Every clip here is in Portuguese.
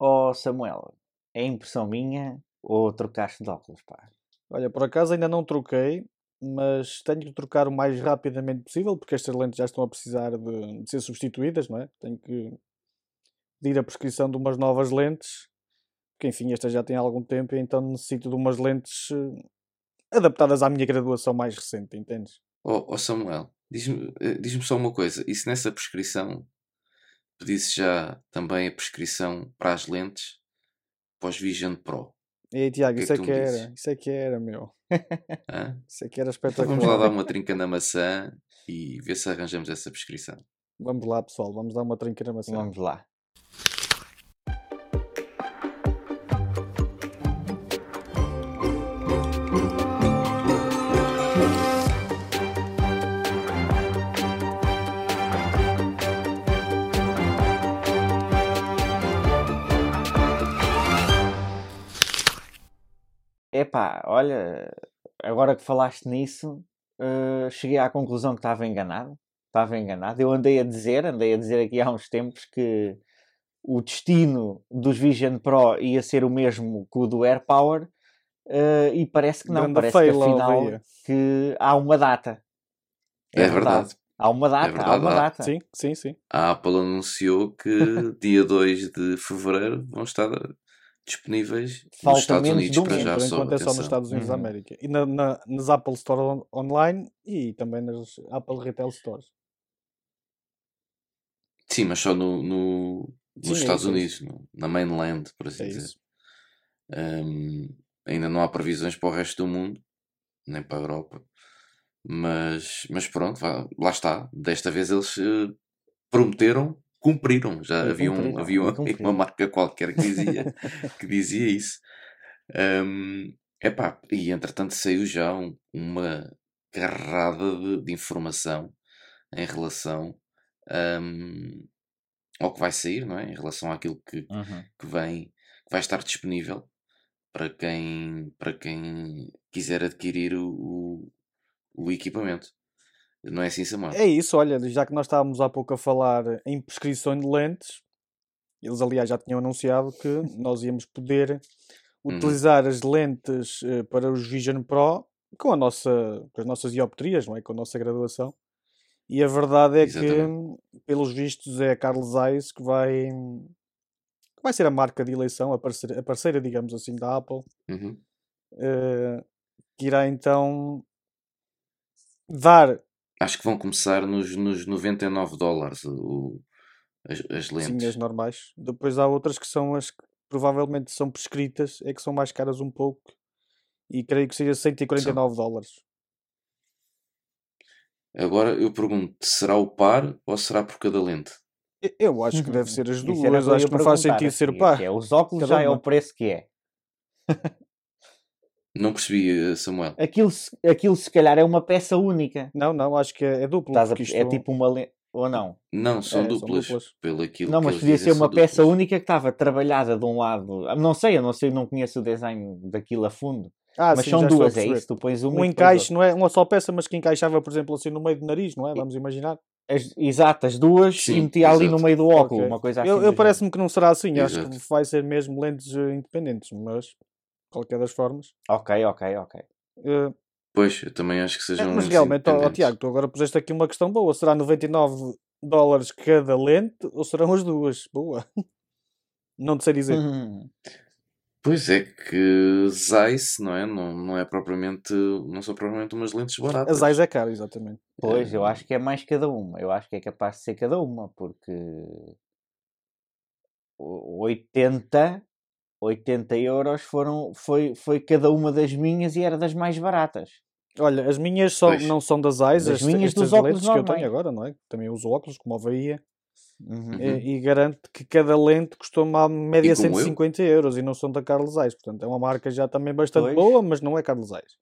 Ó Samuel, é impressão minha ou trocaste de óculos, pá? Olha, por acaso ainda não troquei, mas tenho que trocar o mais rapidamente possível, porque estas lentes já estão a precisar de, de ser substituídas, não é? Tenho que pedir a prescrição de umas novas lentes, porque enfim, estas já têm algum tempo, e então necessito de umas lentes eh, adaptadas à minha graduação mais recente, entendes? Ó ó Samuel, diz-me eh, diz-me só uma coisa. E se nessa prescrição pedisse já também a prescrição para as lentes para os Vision Pro? E aí, Tiago, que é isso que é que era, dizes? isso é que era, meu. Hã? Isso é que era Então vamos lá dar espetacular. uma trinca na maçã e ver se arranjamos essa prescrição. Vamos lá, pessoal, vamos dar uma trinca na maçã. Vamos lá. Epá, olha, agora que falaste nisso, eh, cheguei à conclusão que estava enganado. Estava enganado. Eu andei a dizer, andei a dizer aqui há uns tempos que o destino dos Vision Pro ia ser o mesmo que o do AirPower eh, e parece que não. Grande Parece que afinal que há uma data. É verdade. Há uma data, há verdade, uma há. data. Sim, sim, sim. A Apple anunciou que dia 2 de fevereiro vão estar disponíveis Falta nos Estados Unidos um para já só. enquanto é só nos. Estados Unidos da Uhum. América. E na, na- nas Apple Store on- online e também nas Apple Retail Stores. Sim, mas só no, no- nos Sim, é Estados isso, é Unidos, no- na mainland, por assim É dizer. Hum, ainda não há previsões para o resto do mundo, nem para a Europa. Mas, mas pronto, vá, lá está. Desta vez eles eh, prometeram, cumpriram. Já E havia, um, cumpriram, havia e uma, uma marca qualquer que dizia, que dizia isso. Hum, epá, e entretanto saiu já um- uma carrada de, de informação em relação hum, ao que vai sair, não é? Em relação àquilo que, Uhum. que vem, que vai estar disponível para quem, para quem quiser adquirir o, o, o equipamento. Não é assim, Samuel? É isso, olha, já que nós estávamos há pouco a falar em prescrição de lentes, eles aliás já tinham anunciado que nós íamos poder Uhum. utilizar as lentes eh, para os Vision Pro com, a nossa, com as nossas dioptrias, não é? Com a nossa graduação. E a verdade é Exatamente. que, pelos vistos, é a Carlos Zeiss que vai, que vai ser a marca de eleição, a parceira, a parceira digamos assim, da Apple, Uhum. eh, que irá então dar Acho que vão começar nos, nos 99 dólares o, as, as Sim, lentes. as normais. Depois há outras que são as que provavelmente são prescritas, é que são mais caras um pouco. E creio que seja 149 dólares. Agora eu pergunto, será o par ou será por cada lente? Eu acho que deve ser as duas. Acho que não faz sentido ser assim, par. que é, os óculos Cada já é o preço que é. Não percebi, eh, Samuel. Aquilo, se- aquilo se calhar é uma peça única. Não, não, acho que é, é duplo. Estás a- isto é tipo uma lente. Ou não? Não, são É, são duplas. duplas. Pelo aquilo Não, mas podia ser uma são peça duplas. única que estava trabalhada de um lado. Não sei, eu não sei, não conheço o design daquilo a fundo. Ah, mas sim, são duas, é isso? Tu pões uma Um encaixe, não é uma só peça, mas que encaixava, por exemplo, assim no meio do nariz, não é? Vamos imaginar. As, exato, as duas Sim, e metia ali exato. no meio do óculo, Ok. uma coisa assim. Eu, eu parece-me que não será assim. Acho Exato. que vai ser mesmo lentes eh, independentes, mas qualquer das formas. Ok, ok, ok. eh, Pois, eu também acho que É, sejam mas lentes realmente, ó, ó. Tiago, tu agora puseste aqui uma questão boa. Será 99 dólares cada lente ou serão as duas? Boa. Não te sei dizer. Hum. Pois é que Zeiss, não é? Não, não é propriamente, não são propriamente umas lentes A baratas. Zeiss é caro, exatamente. Pois, eu Eh, acho que é mais cada uma. Eu acho que é capaz de ser cada uma, porque o- 80, 80 euros foram, foi, foi cada uma das minhas e era das mais baratas. Olha, as minhas só, Pois. não são Das este- minhas estas dos óculos lentes que eu tenho agora, não é? Também uso óculos, como a Bahia, Uhum. E, e garanto que cada lente custou-me à média E como eu? 150 euros e não são da Carlos Zeiss. Portanto, é uma marca já também bastante Pois. boa, mas não é Carlos Zeiss.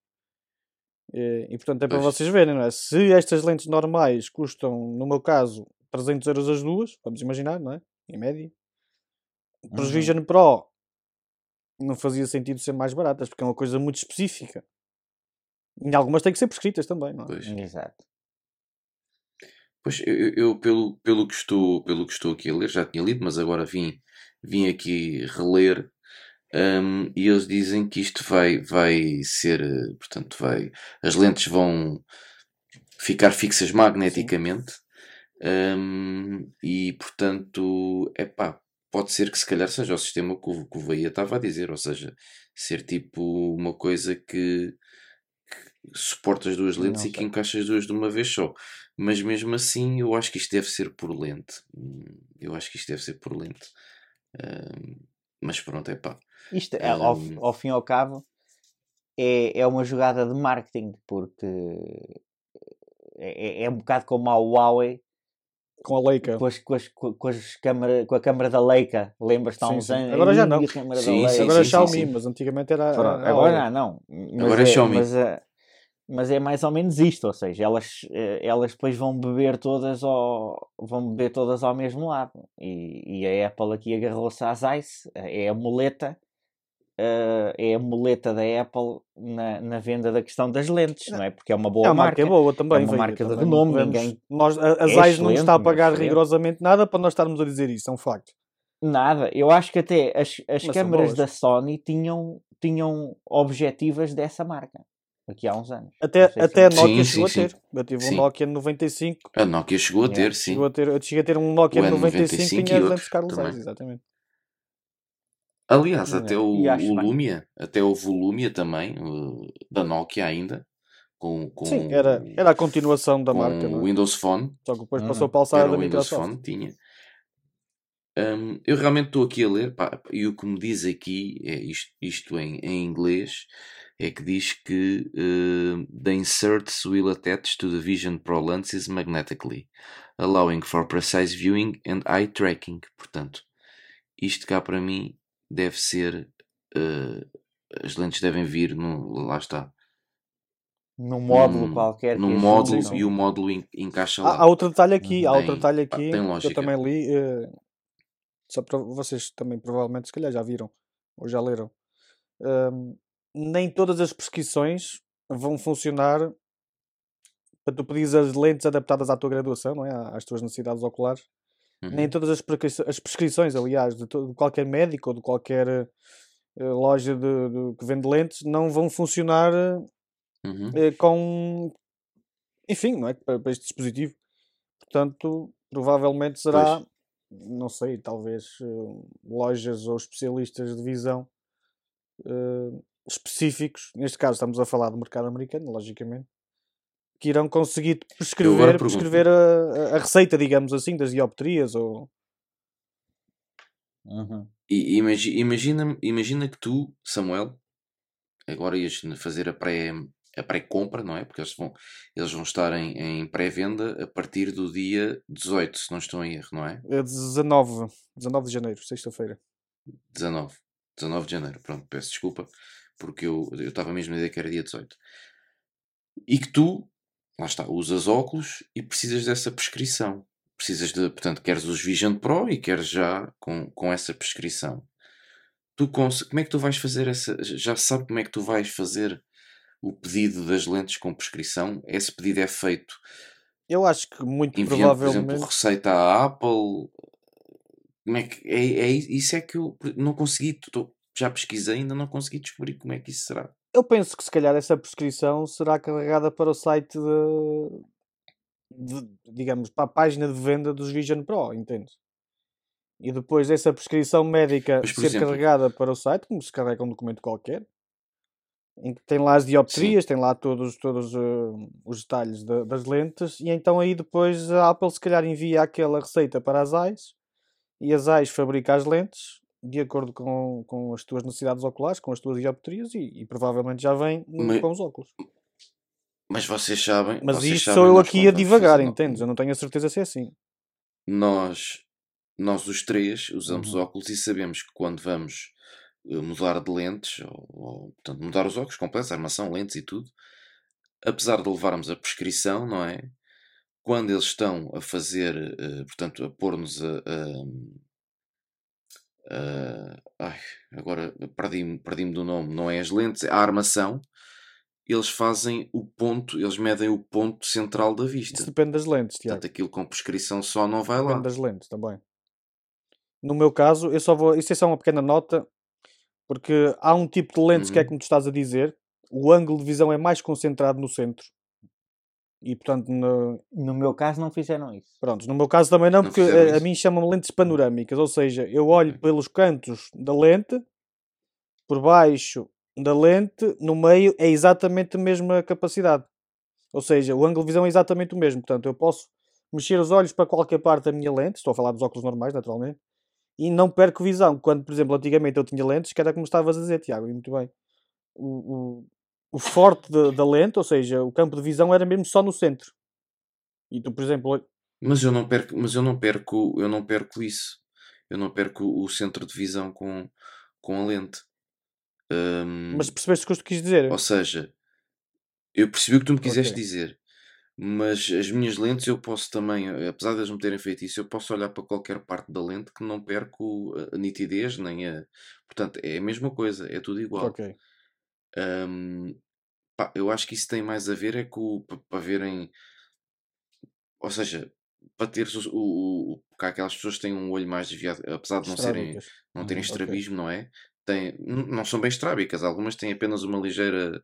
E, e, portanto é para Pois. vocês verem, não é? Se estas lentes normais custam, no meu caso, 300 euros as duas, vamos imaginar, não é? Em média. Para os Uhum. Vision Pro não fazia sentido ser mais baratas, porque é uma coisa muito específica. E algumas têm que ser prescritas também, não é? Pois. Exato. Pois, eu, eu, pelo, pelo, que estou, pelo que estou aqui a ler, já tinha lido, mas agora vim, vim aqui reler um, e eles dizem que isto vai, vai ser, eh, portanto, vai, as lentes vão ficar fixas magneticamente um, e, portanto, é pá, pode ser que se calhar seja o sistema que o, que o Veia estava a dizer, ou seja, ser tipo uma coisa que, que suporta as duas lentes e que encaixa as duas de uma vez só. Mas mesmo assim, eu acho que isto deve ser por lente. Hum, eu acho que isto deve ser por lente. Um, mas pronto, é pá. Isto, é, ao, ao fim e ao cabo, é, é uma jogada de marketing, porque é, é, é um bocado como a Huawei com a Leica. Com, as, com, as, com, as câmara, com a câmara da Leica, lembras-te há uns anos? Agora já não. Sim, sim, agora é Xiaomi, mas antigamente era. agora não. Mas agora é, é Xiaomi. Mas, eh, mas é mais ou menos isto, ou seja, elas, eh, elas depois vão beber todas ao, vão beber todas ao mesmo lado. E, e a Apple aqui agarrou-se às ICE, é a muleta uh, é a muleta da Apple na, na venda da questão das lentes, não é? Porque é uma boa é uma marca. É boa também. É uma marca de renome, ninguém... Nós, a, a é não está a pagar rigorosamente nada para nós estarmos a dizer isso, é um facto. Nada, eu acho que até as, as câmaras da Sony tinham, tinham objetivas dessa marca aqui há uns anos. Até, até a Nokia sim, chegou sim, a ter. Sim. Eu tive um Nokia 95. A Nokia chegou a ter, sim. Chegou a ter, eu cheguei a ter um Nokia 95 que tinha lentes Carlos Zeiss, exatamente. Aliás, até o, o Lumia, até o Volumia também, da Nokia ainda, com, com Sim, era, era a continuação da marca. O é? Windows Phone. Só que depois passou para a alçada da Windows Phone, tinha. Um, eu realmente estou aqui a ler, pá, e o que me diz aqui, é isto, isto em, em inglês, é que diz que uh, the inserts will attach to the Vision Pro lenses magnetically, allowing for precise viewing and eye tracking. Portanto, isto cá para mim deve ser. Uh, as lentes devem vir no. Lá está. Num módulo qualquer. Num módulo e o módulo encaixa lá. Há, há outro detalhe aqui, há outro detalhe aqui que eu também li. Uh, só para vocês também provavelmente se calhar já viram ou já leram. Uh, nem todas as prescrições vão funcionar para tu pedires as lentes adaptadas à tua graduação, não é? às tuas necessidades oculares. Uhum. Nem todas as, prescrições, as prescrições aliás, de, de, qualquer médico ou de qualquer uh, loja de, de, que vende lentes não vão funcionar uhum. uh, com. Enfim, não é? Para, para, este dispositivo. Portanto, provavelmente será. Pois. Não sei, talvez uh, lojas ou especialistas de visão específicos. Neste caso, estamos a falar do mercado americano, logicamente que irão conseguir prescrever, prescrever a, a, receita, digamos assim, das dioptrias ou... Uhum. E, imagina, imagina que tu, Samuel, agora ias fazer a pré a pré-compra, não é? Porque eles vão, eles vão estar em, em pré-venda a partir do dia 18, se não estou em erro, não é? É 19, 19 de janeiro, sexta-feira. 19, 19 de janeiro, pronto, peço desculpa, porque eu estava mesmo a ideia que era dia 18. E que tu lá está, usas óculos e precisas dessa prescrição. Precisas de, portanto, queres os Vision Pro e queres já com, com essa prescrição. Tu como é que tu vais fazer essa. Já sabe como é que tu vais fazer o pedido das lentes com prescrição? Esse pedido é feito. Eu acho que muito enviando, provavelmente. Por exemplo, receita à Apple. Como é que. É, é, isso é que eu não consegui. Tô, já pesquisei, ainda não consegui descobrir como é que isso será. Eu penso que se calhar essa prescrição será carregada para o site de, de digamos, para a página de venda dos Vision Pro, entende? E depois dessa prescrição médica ser exemplo, carregada para o site, como se carrega um documento qualquer, em que tem lá as dioptrias, sim. tem lá todos, todos uh, os detalhes de, das lentes, e então aí depois a Apple se calhar envia aquela receita para as AIS, e as AIS fabrica as lentes, de acordo com, com as tuas necessidades oculares, com as tuas dioptrias e, e provavelmente já vem mas, com os óculos. Mas vocês sabem. Mas vocês isto sabem, sou eu aqui a divagar, entendes? Eu não tenho a certeza se é assim. Nós, nós os três, usamos uhum. óculos e sabemos que quando vamos eh, mudar de lentes, ou, ou portanto, mudar os óculos completos, armação, lentes e tudo, apesar de levarmos a prescrição, não é? Quando eles estão a fazer, uh, portanto, a pôr-nos a, a Uh, ai, agora perdi-me perdi do nome, não é as lentes, é a armação. eles fazem o ponto, eles medem o ponto central da vista. Isso depende das lentes, Tiago. Portanto, aquilo com prescrição só não vai lá. Depende das lentes também. No meu caso, eu só vou. Isso é só uma pequena nota, porque há um tipo de lentes que é Uhum. como tu estás a dizer, o ângulo de visão é mais concentrado no centro. E portanto, no, No meu caso, não fizeram isso. pronto, no meu caso também não, Não porque a, a mim chamam lentes panorâmicas, ou seja, eu olho pelos cantos da lente, por baixo da lente, no meio é exatamente a mesma capacidade. Ou seja, o ângulo de visão é exatamente o mesmo. Portanto, eu posso mexer os olhos para qualquer parte da minha lente, estou a falar dos óculos normais, naturalmente, e não perco visão. Quando, por exemplo, antigamente eu tinha lentes, que era como estavas a dizer, Tiago, e muito bem. O, o, o forte da, da lente, ou seja, o campo de visão era mesmo só no centro. E tu, por exemplo, Mas eu não perco, mas eu não perco, eu não perco isso. Eu não perco o centro de visão com, com a lente. Hum, mas percebeste o que eu te quis dizer? ou seja, eu percebi o que tu me quiseste Ok. dizer, mas as minhas lentes eu posso também, apesar de eles me terem feito isso, eu posso olhar para qualquer parte da lente que não perco a- nitidez, nem a. Portanto, é a mesma coisa, é tudo igual. Ok. Hum, pá, eu acho que isso tem mais a ver é com para, verem, ou seja, para teres o, o, o- há aquelas pessoas que têm um olho mais desviado, apesar de não serem, não terem Uhum, estrabismo, não é? Têm, n- não são bem estrábicas, algumas têm apenas uma ligeira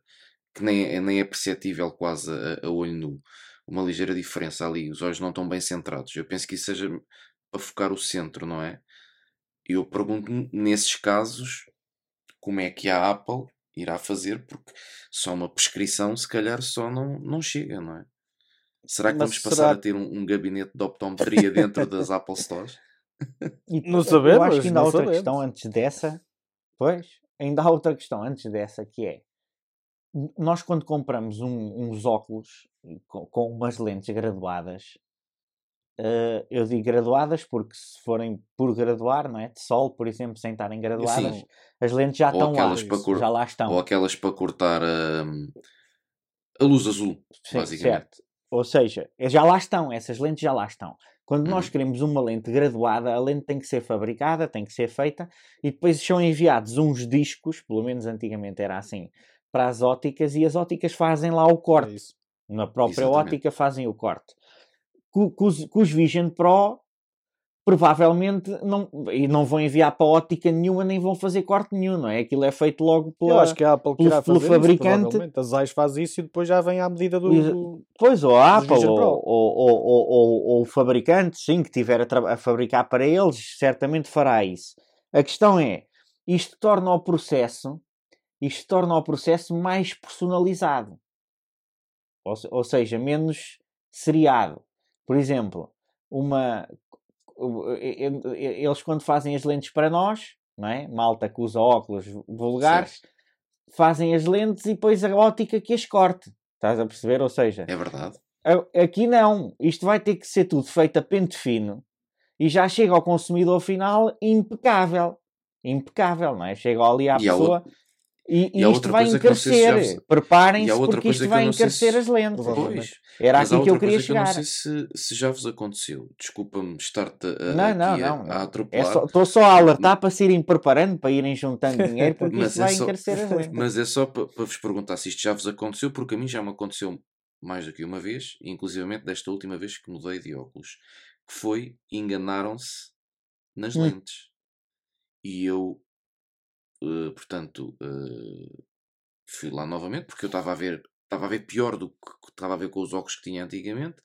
que nem é, nem é perceptível quase a, a olho nu, uma ligeira diferença ali, os olhos não estão bem centrados. Eu penso que isso seja para focar o centro, não é? Eu pergunto-me, nesses casos, como é que a Apple irá fazer, porque só uma prescrição, se calhar, só não, não chega, não é? Será que Mas vamos passar será- a ter um, um gabinete de optometria dentro das Apple Stores? E Não eu sabemos, acho que ainda há outra sabemos. questão antes dessa. Pois, ainda há outra questão antes dessa que é nós quando compramos um- uns óculos com, com umas lentes graduadas, eh, eu digo graduadas porque se forem por graduar, não é? De sol, por exemplo, sem estarem graduadas, Sim. as lentes já estão lá, cor- já lá estão. Ou aquelas para cortar hum, a luz azul, Sim, basicamente. certo. Ou seja, é- já lá estão, essas lentes já lá estão. Quando nós Uhum. queremos uma lente graduada, a lente tem que ser fabricada, tem que ser feita e depois são enviados uns discos, pelo menos antigamente era assim, para as óticas e as óticas fazem lá o É corte. isso. Na própria Exatamente. ótica fazem o corte. Com, os, Vision Pro, provavelmente não, e não vão enviar para ótica nenhuma, nem vão fazer corte nenhum, não é? Aquilo é feito logo pela. Eu acho que a Apple pelo- pelo fabricante. isso, provavelmente. A Zeiss faz isso e depois já vem à medida do... Pois, ou a Apple, ou, ou, ou, ou, ou- o fabricante, sim, que tiver a, a fabricar para eles, certamente fará isso. A questão é, isto torna o processo, isto torna o processo mais personalizado. Ou, ou seja, menos seriado. Por exemplo, uma, eles quando fazem as lentes para nós, não é? malta que usa óculos vulgares, fazem as lentes e depois a ótica que as corte. Estás a perceber? Ou seja, É verdade. Aqui não. Isto vai ter que ser tudo feito a pente fino e já chega ao consumidor final impecável. Impecável, não é? Chega ali à E pessoa e, e e isto outra vai coisa que não sei se já encarecer. vos- e Preparem-se porque isto vai encarecer se- as lentes. Pois. Era aqui que eu queria coisa que eu não chegar. sei se, se já vos aconteceu. Desculpa-me estar-te a, Não, aqui não, a, não. a não. atropelar. É só- Estou só a alertar para se irem preparando, para irem juntando dinheiro, porque isto é vai só- encarecer as lentes. Mas é só para, para vos perguntar se isto já vos aconteceu, porque a mim já me aconteceu mais do que uma vez, inclusivamente desta última vez que mudei de óculos, que foi enganaram-se nas Hum. lentes. E eu, eh, portanto, eh, fui lá novamente, porque eu estava a ver, estava a ver pior do que estava a ver com os óculos que tinha antigamente,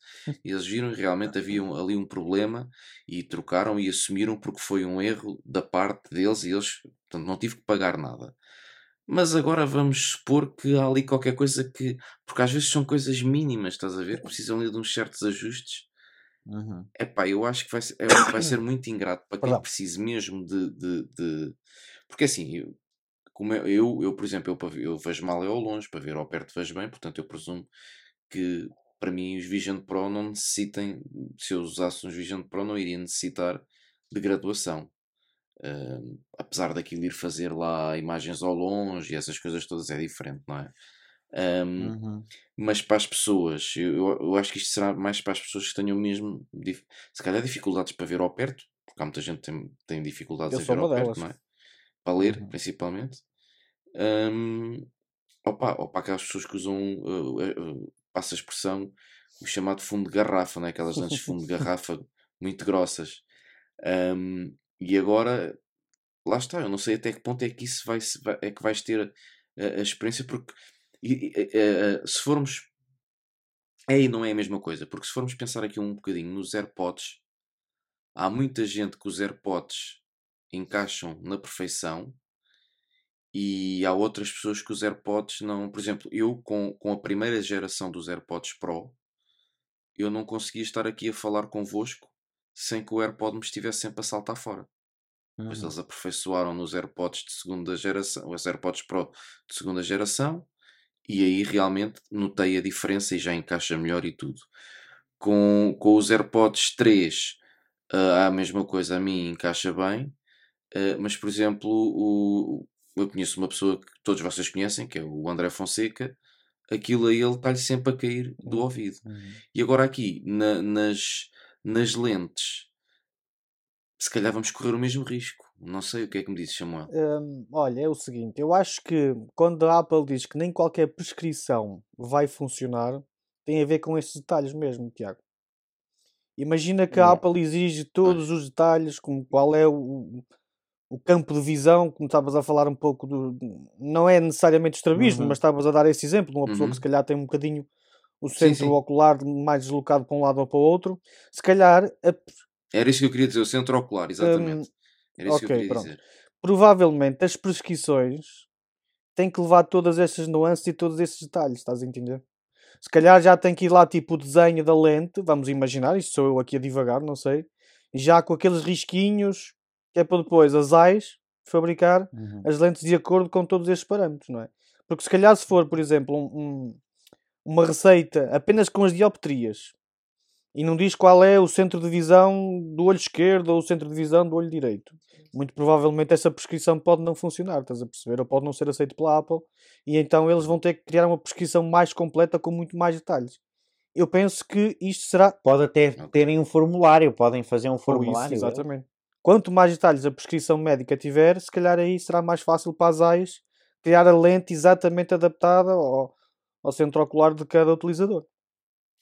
e eles viram e realmente havia um- ali um problema e trocaram e assumiram porque foi um erro da parte deles e eles, portanto, não tive que pagar nada. Mas agora vamos supor que há ali qualquer coisa que. Porque às vezes são coisas mínimas, estás a ver? Precisam ali de uns certos ajustes. Uhum. Epá, eu acho que vai ser, que vai ser muito ingrato para quem precise mesmo de. de, de- Porque assim, eu, como eu, eu, eu, por exemplo, eu, eu vejo mal eu ao longe, para ver ao perto vejo bem, portanto eu presumo que para mim os Vision Pro não necessitem, se eu usasse uns Vision Pro, não iria necessitar de graduação. Ahm, apesar daquilo ir fazer lá imagens ao longe e essas coisas todas é diferente, não é? Ahm, Uhum. mas para as pessoas, eu, eu- acho que isto será mais para as pessoas que tenham mesmo, se calhar, dificuldades para ver ao perto, porque há muita gente que tem, tem dificuldades Eu a ver ao perto, delas. não é? Para ler, Uhum. principalmente. Hum, opa, opa, aquelas pessoas que usam, uh, uh, passa a expressão, o chamado fundo de garrafa, né? aquelas lentes de fundo de garrafa muito grossas. Um, e agora, lá está, eu não sei até que ponto é que isso vai, é que vais ter a, a experiência, porque e, e, se formos. Aí não é a mesma coisa, porque se formos pensar aqui um bocadinho nos AirPods, há muita gente que os AirPods encaixam na perfeição e há outras pessoas que os AirPods não. Por exemplo, eu com, com a primeira geração dos AirPods Pro, eu não conseguia estar aqui a falar convosco sem que o AirPod me estivesse sempre a saltar fora. Uhum. Pois eles aperfeiçoaram nos AirPods de segunda geração, os AirPods Pro de segunda geração, e aí realmente notei a diferença e já encaixa melhor e tudo. Com, com os AirPods 3 uh, há a mesma coisa, a mim encaixa bem, uh, mas por exemplo, o, eu conheço uma pessoa que todos vocês conhecem, que é o André Fonseca, aquilo a ele está-lhe sempre a cair do uhum. ouvido. Uhum. E agora aqui, na, nas, nas lentes, se calhar vamos correr o mesmo risco. Não sei o que é que me disse, Samuel. Hum, olha, é o seguinte: eu acho que quando a Apple diz que nem qualquer prescrição vai funcionar, tem a ver com estes detalhes mesmo, Tiago. Imagina que a Apple exige todos os detalhes, como qual é o, o campo de visão, como estavas a falar um pouco do. Não é necessariamente estrabismo, uhum. mas estavas a dar esse exemplo de uma pessoa uhum. que se calhar tem um bocadinho o centro sim, sim. ocular mais deslocado para um lado ou para o outro. Se calhar. A... Era isso que eu queria dizer, o centro ocular, exatamente. Um, era isso okay, que eu queria pronto. dizer. Provavelmente as prescrições têm que levar todas estas nuances e todos esses detalhes, estás a entender? Se calhar já tem que ir lá tipo o desenho da lente, vamos imaginar, isto sou eu aqui a divagar, não sei, já com aqueles risquinhos, que é para depois as AIS fabricar uhum. as lentes de acordo com todos estes parâmetros, não é? Porque se calhar se for, por exemplo, um, um, uma receita apenas com as dioptrias e não diz qual é o centro de visão do olho esquerdo ou o centro de visão do olho direito. Muito provavelmente essa prescrição pode não funcionar, estás a perceber? Ou pode não ser aceito pela Apple e então eles vão ter que criar uma prescrição mais completa com muito mais detalhes. Eu penso que isto será. Pode até terem um formulário, podem fazer um formulário. Isso, é? exatamente. Quanto mais detalhes a prescrição médica tiver, se calhar aí será mais fácil para as AIS criar a lente exatamente adaptada ao, ao centro ocular de cada utilizador.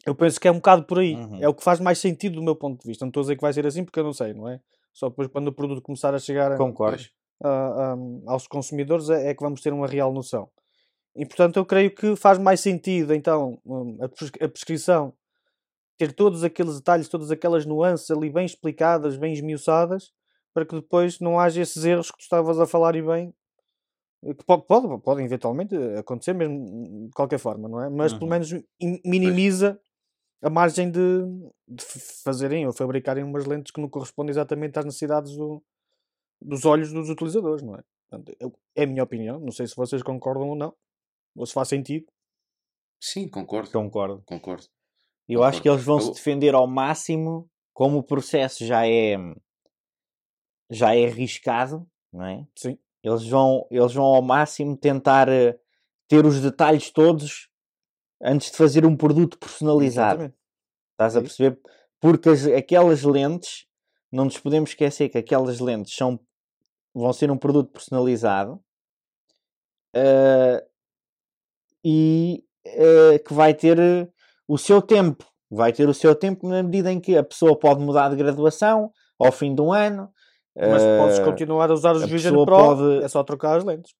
Eu penso que é um bocado por aí. Uhum. É o que faz mais sentido do meu ponto de vista. Não estou a dizer que vai ser assim porque eu não sei, não é? Só depois quando o produto começar a chegar a, a, a, aos consumidores é, é, que vamos ter uma real noção. E portanto eu creio que faz mais sentido então hum, a prescrição ter todos aqueles detalhes, todas aquelas nuances ali bem explicadas, bem esmiuçadas, para que depois não haja esses erros que tu estavas a falar e bem, que pode, pode, podem eventualmente acontecer mesmo de qualquer forma, não é? Mas uhum. pelo menos minimiza a margem de, de, fazerem ou fabricarem umas lentes que não correspondem exatamente às necessidades do, dos olhos dos utilizadores, não é? Portanto, eu, é a minha opinião, não sei se vocês concordam ou não, ou se faz sentido. Sim, concordo. Concordo. Concordo. Eu acho que eles vão se defender ao máximo, como o processo já é já é arriscado, não é? Sim. Eles vão, eles vão ao máximo tentar uh, ter os detalhes todos antes de fazer um produto personalizado. Exatamente. Estás a perceber? Porque as, aquelas lentes, não nos podemos esquecer que aquelas lentes são, vão ser um produto personalizado uh, e uh, que vai ter o seu tempo. Vai ter o seu tempo na medida em que a pessoa pode mudar de graduação ao fim de um ano. Mas uh, podes continuar a usar os Vision Pro, pode... é só trocar as lentes.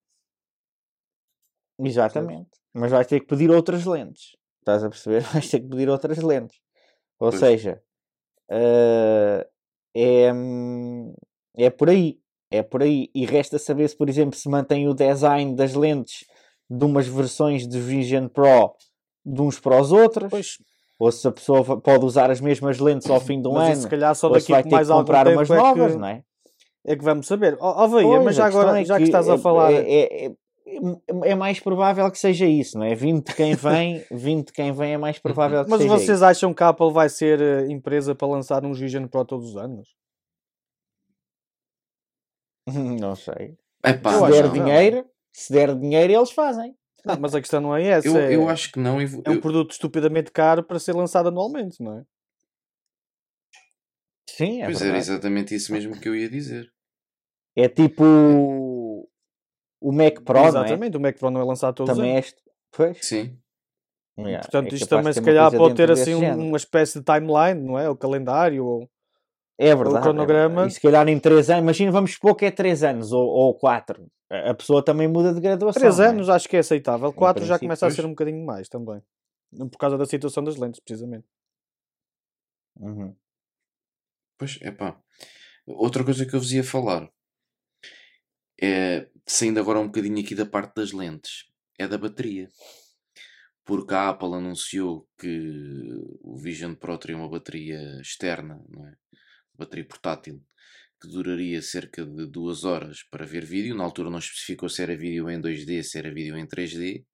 Exatamente. Mas vais ter que pedir outras lentes. Estás a perceber? Vais ter que pedir outras lentes. Ou pois. seja, uh, é, é por aí. É por aí. E resta saber se, por exemplo, se mantém o design das lentes de umas versões de Vision Pro de uns para os outros. Pois. Ou se a pessoa pode usar as mesmas lentes ao fim de um mas ano. Se calhar só daqui a mais algum comprar umas novas, é que... não é? É que vamos saber. Ó, oh, oh, mas já agora, é já que, que estás a falar. É, é, é, é, mais provável que seja isso, não é? Vindo de quem vem, vindo de quem vem é mais provável que mas seja Mas vocês isso. acham que a Apple vai ser eh, empresa para lançar um Vision Pro todos os anos? Não sei. Epá, se der não, dinheiro, não. se der dinheiro, eles fazem. Não, mas a questão não é essa. Eu, é, eu acho que não. Eu, é um produto estupidamente caro para ser lançado anualmente, não é? Sim, é Pois verdade. era exatamente isso mesmo que eu ia dizer. É tipo. o Mac Pro, não é? Exatamente, o Mac Pro não é lançado todos os Também anos. é este. Pois. Sim. Yeah, Portanto, é isto também se calhar pode ter assim um- uma espécie de timeline, não é? O calendário. Ou... É verdade. é cronograma. verdade. E se calhar em 3 anos, imagina, vamos supor que é 3 anos ou 4. A pessoa também muda de graduação. 3 não é? anos acho que é aceitável. 4 já começa a ser um bocadinho mais também. Por causa da situação das lentes, precisamente. Uhum. Pois, é pá. Outra coisa que eu vos ia falar é, saindo agora um bocadinho aqui da parte das lentes, é da bateria. Porque a Apple anunciou que o Vision Pro teria uma bateria externa, não é? Bateria portátil, que duraria cerca de duas horas para ver vídeo. Na altura não especificou se era vídeo em 2D, se era vídeo em 3D,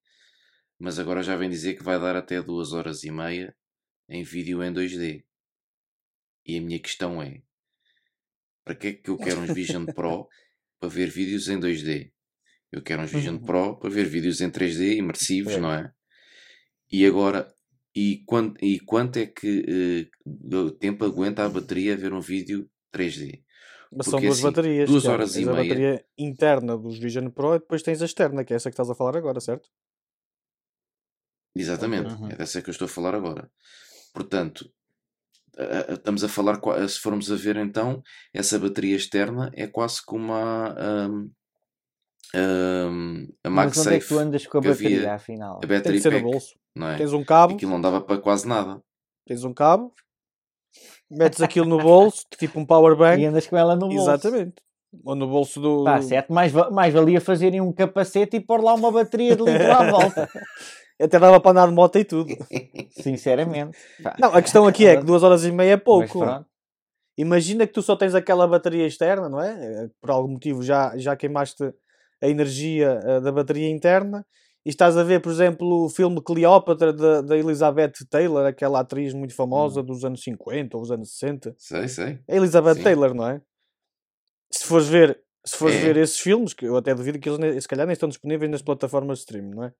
mas agora já vem dizer que vai dar até duas horas e meia em vídeo em 2D. E a minha questão é: para que é que eu quero uns Vision Pro para ver vídeos em 2D? Eu quero uns Vision Pro para ver vídeos em 3D imersivos, É. não é? E agora, e quanto, e quanto é que do tempo aguenta a bateria a ver um vídeo 3D? Mas são duas assim, baterias. duas horas e tens a meia. bateria interna dos Vision Pro e depois tens a externa, que é essa que estás a falar agora, certo? Exatamente, Uhum. é dessa que eu estou a falar agora. Portanto, a- a- estamos a falar, se formos a ver então, essa bateria externa é quase como a, ahm, ahm, a Mas onde é que tu MagSafe, andas com a que havia- bateria, afinal? a Tem que ser no pack, bolso. Não é? Tens um cabo, Aquilo não dava para quase nada. tens um cabo, metes aquilo no bolso, tipo um power bank. E andas com ela no bolso. Exatamente. Ou no bolso do. Certo, mais, va- mais valia fazerem um capacete e pôr lá uma bateria de litro à volta. Até dava para andar de moto e tudo. Sinceramente. Pá, Não, a questão aqui é que duas horas e meia é pouco. Imagina que tu só tens aquela bateria externa, não é? Eh, Por algum motivo já, já queimaste a energia eh, da bateria interna e estás a ver, por exemplo, o filme Cleópatra da, da Elizabeth Taylor, aquela atriz muito famosa Hum. dos anos 50 ou dos anos 60. Sei, sei. É Elizabeth Sim. Taylor, não é? Se fores ver, se fores É. ver esses filmes, que eu até duvido que eles se calhar nem estão disponíveis nas plataformas de streaming, não é?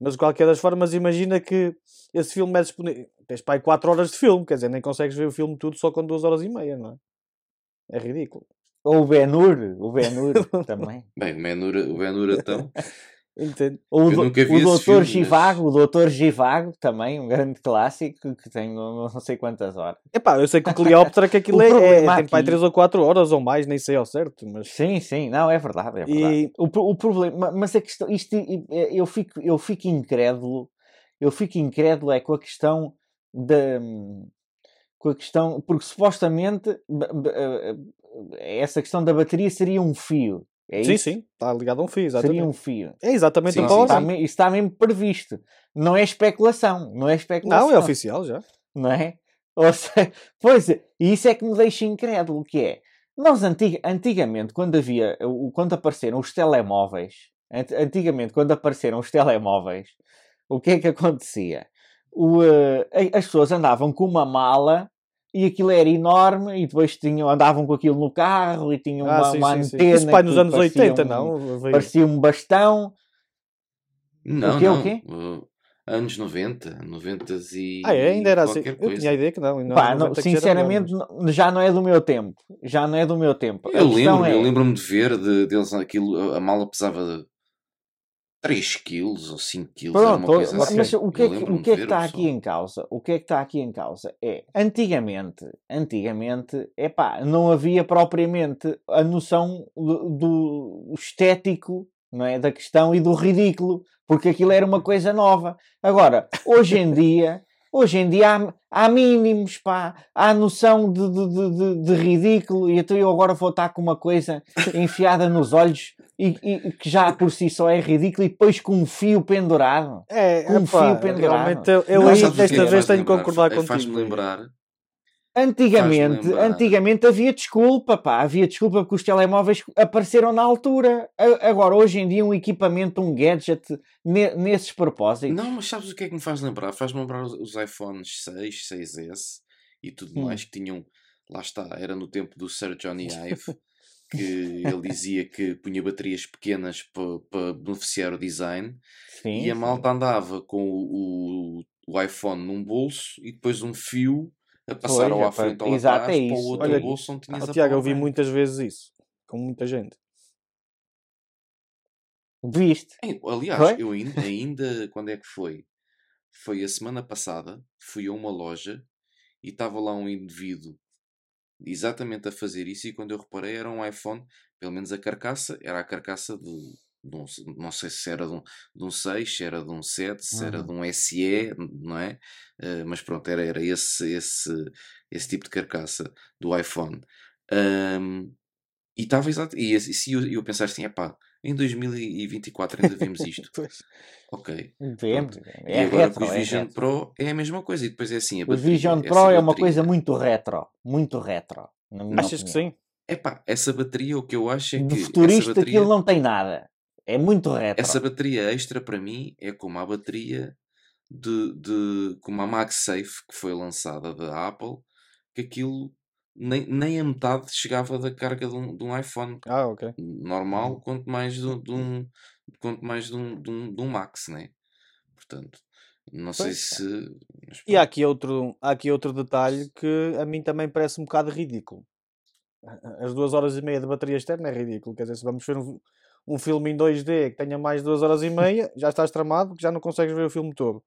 Mas de qualquer das formas, imagina que esse filme é disponível. Tens para aí 4 horas de filme, quer dizer, nem consegues ver o filme tudo só com 2 horas e meia, não é? É ridículo. Ou o Ben-Hur, o Ben-Hur também. Bem, o Menura, o Menura então, Entende? Ou o, do- o Doutor Givago, o Doutor Givago também, um grande clássico que tem não não sei quantas horas. Epá, eu sei que o Cleópatra que aquilo O é, é tem aqui- 3 ou 4 horas ou mais, nem sei ao certo, mas Sim, sim, não, é verdade, é verdade. E- O, o problema, mas a questão, isto, eu fico, eu fico incrédulo, eu fico incrédulo é com a questão da, com a questão, porque supostamente eh, eh, essa questão da bateria seria um fio, é sim, isso? sim, está ligado a um fio, exatamente. Seria um fio. É exatamente Sim, o sim, Está me- isso está mesmo previsto. Não é especulação, não é especulação. Não, é oficial já. não é? Ou seja, pois, e isso é que me deixa incrédulo, que é, nós antig- antigamente, quando havia, o- quando apareceram os telemóveis, ant- antigamente, quando apareceram os telemóveis, o que é que acontecia? O, a- as pessoas andavam com uma mala e aquilo era enorme e depois tinham, andavam com aquilo no carro e tinham Ah, uma, sim, uma sim, sim. antena Isso pai nos que anos parecia 80, um- não? Parecia um bastão. não, O quê, o não, quê? uh, anos 90, 90 e Ah, é? Ainda era assim. qualquer Eu coisa. tinha a ideia que não. Pá, não, 90 que já era melhor, sinceramente, não- já não é do meu tempo. Já não é do meu tempo. Eu questão lembro, é- eu lembro-me de ver de, deles aquilo, a mala pesava 3 kg ou 5 kg, era uma Pronto, coisa assim. mas o que, é que, o que é que está aqui em causa? O que é que está aqui em causa é, antigamente, antigamente, epá, não havia propriamente a noção do, do estético, não é, da questão e do ridículo, porque aquilo era uma coisa nova. Agora, hoje em dia, hoje em dia há, há mínimos, pá, há noção de, de, de, de- de ridículo e então eu agora vou estar com uma coisa enfiada nos olhos e, e que já por si só é ridículo e depois com um fio pendurado. É, com um epá, fio pendurado. realmente eu, eu Não, aí é desta vez tenho que concordar É, Faz-me contigo. lembrar. Antigamente, antigamente havia desculpa, pá, havia desculpa porque os telemóveis apareceram na altura. Agora, hoje em dia, um equipamento, um gadget ne- nesses propósitos. Não, mas sabes o que é que me faz lembrar? Faz-me lembrar os, iPhones 6, 6S e tudo Hum. mais que tinham. Lá está, era no tempo do Sir Johnny Ive que ele dizia que punha baterias pequenas para beneficiar o design Sim, e a sim. malta andava com o, o, o iPhone num bolso e depois um fio a passar Pois, ou é à para- frente ou exato, atrás é para o isso. outro Olha, bolso onde tinhas Ó, a Tiago, eu vi powerbank. muitas vezes isso. Com muita gente. Viste? Ei, Aliás, Foi? eu ainda, ainda, quando é que foi? Foi a semana passada, fui a uma loja e estava lá um indivíduo exatamente a fazer isso e quando eu reparei era um iPhone, pelo menos a carcaça, era a carcaça de, de um, não sei se era de um, de um 6, se era de um 7, se era Uhum. de um SE, não é? Eh, mas pronto, era, era esse, esse, esse tipo de carcaça do iPhone. Ahm, e estava exato, e, e se eu, eu pensar assim, epá, em 2024 ainda vimos isto. Ok. Vemos. É e agora retro, com os é Vision retro. Pro é a mesma coisa. E depois é assim, a O bateria, Vision essa Pro é uma coisa muito retro. Muito retro. Achas que opinião. sim? Epá, essa bateria, o que eu acho é que essa futurista bateria, aquilo não tem nada. É muito retro. essa bateria extra para mim é como a bateria de, de como a MagSafe que foi lançada da Apple, que aquilo nem, nem a metade chegava da carga de um, de um iPhone Ah, ok. normal, quanto mais de, um- de um quanto mais de um, de um, de um Max, né? Portanto, não sei Pois. se E há aqui, outro, há aqui outro detalhe que a mim também parece um bocado ridículo. As duas horas e meia de bateria externa é ridículo. Quer dizer, se vamos ver um, um filme em 2D que tenha mais de duas horas e meia, já estás tramado, que já não consegues ver o filme todo.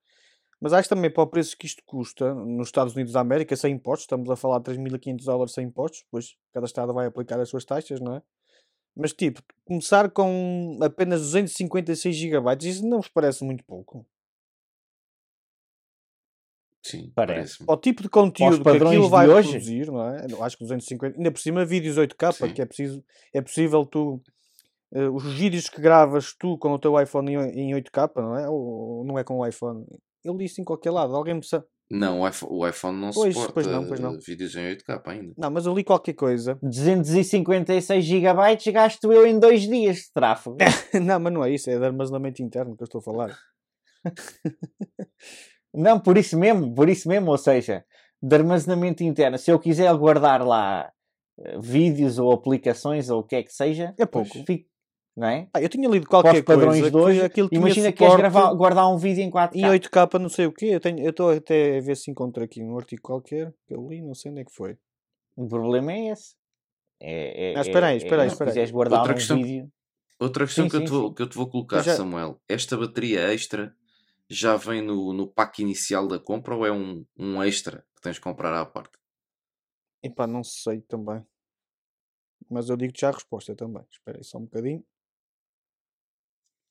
Mas acho também para o preço que isto custa nos Estados Unidos da América, sem impostos, estamos a falar de 3.500 dólares sem impostos, pois cada estado vai aplicar as suas taxas, não é? Mas tipo, começar com apenas 256 GB, isso não vos parece muito pouco? Sim, Parece. parece-me. ao tipo de conteúdo que aquilo vai hoje? produzir, não é? Acho que 250, ainda por cima vídeos 8K, Sim. que é preciso, é possível tu eh, os vídeos que gravas tu com o teu iPhone em, em 8K, não é? Ou não é com o iPhone? Eu li isso em qualquer lado, alguém me sabe. Não, o iPhone, o iPhone não Pois, suporta pois não, pois não. vídeos em 8K ainda. Não, mas eu li qualquer coisa. 256 GB gasto eu em dois dias de tráfego. não, mas não é isso, é de armazenamento interno que eu estou a falar. Não, por isso mesmo, por isso mesmo, ou seja, de armazenamento interno. Se eu quiser guardar lá eh, vídeos ou aplicações ou o que é que seja, É pouco. fico, não é? Ah, eu tinha lido qualquer padrões coisa hoje, que aquilo imagina que queres gravar, guardar um vídeo em 4K. em 8K não sei o quê. Eu tenho- eu estou até a ver se encontro aqui um artigo qualquer que eu li, não sei onde é que foi. O problema é esse. É, é, Ah, espera aí, é- espera aí, é, espera aí. Se quiseres guardar Outra um questão- vídeo, Outra questão Sim, que, eu sim, te vou, que eu te vou colocar, já- Samuel, esta bateria extra já vem no, no pack inicial da compra ou é um, um extra que tens de comprar à parte? Epá, não sei também. Mas eu digo-te já a resposta também. Espera aí só um bocadinho.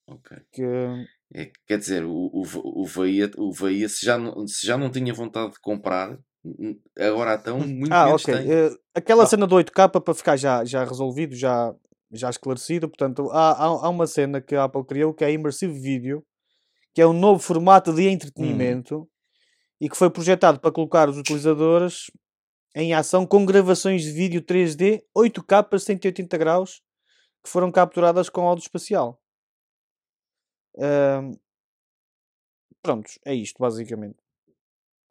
Ok. Que... É, que, quer dizer, o, o, o, Bahia, o Bahia se, já não, se já não tinha vontade de comprar, agora então muito Ah, menos ok. tem. Eh, aquela Ah. cena do 8K para ficar já, já resolvido, já, já esclarecido. Portanto, há, há, há uma cena que a Apple criou que é a Immersive Video, que é um novo formato de entretenimento e que foi projetado para colocar os utilizadores em ação com gravações de vídeo 3D 8K 180 graus que foram capturadas com áudio espacial. Prontos, é isto basicamente.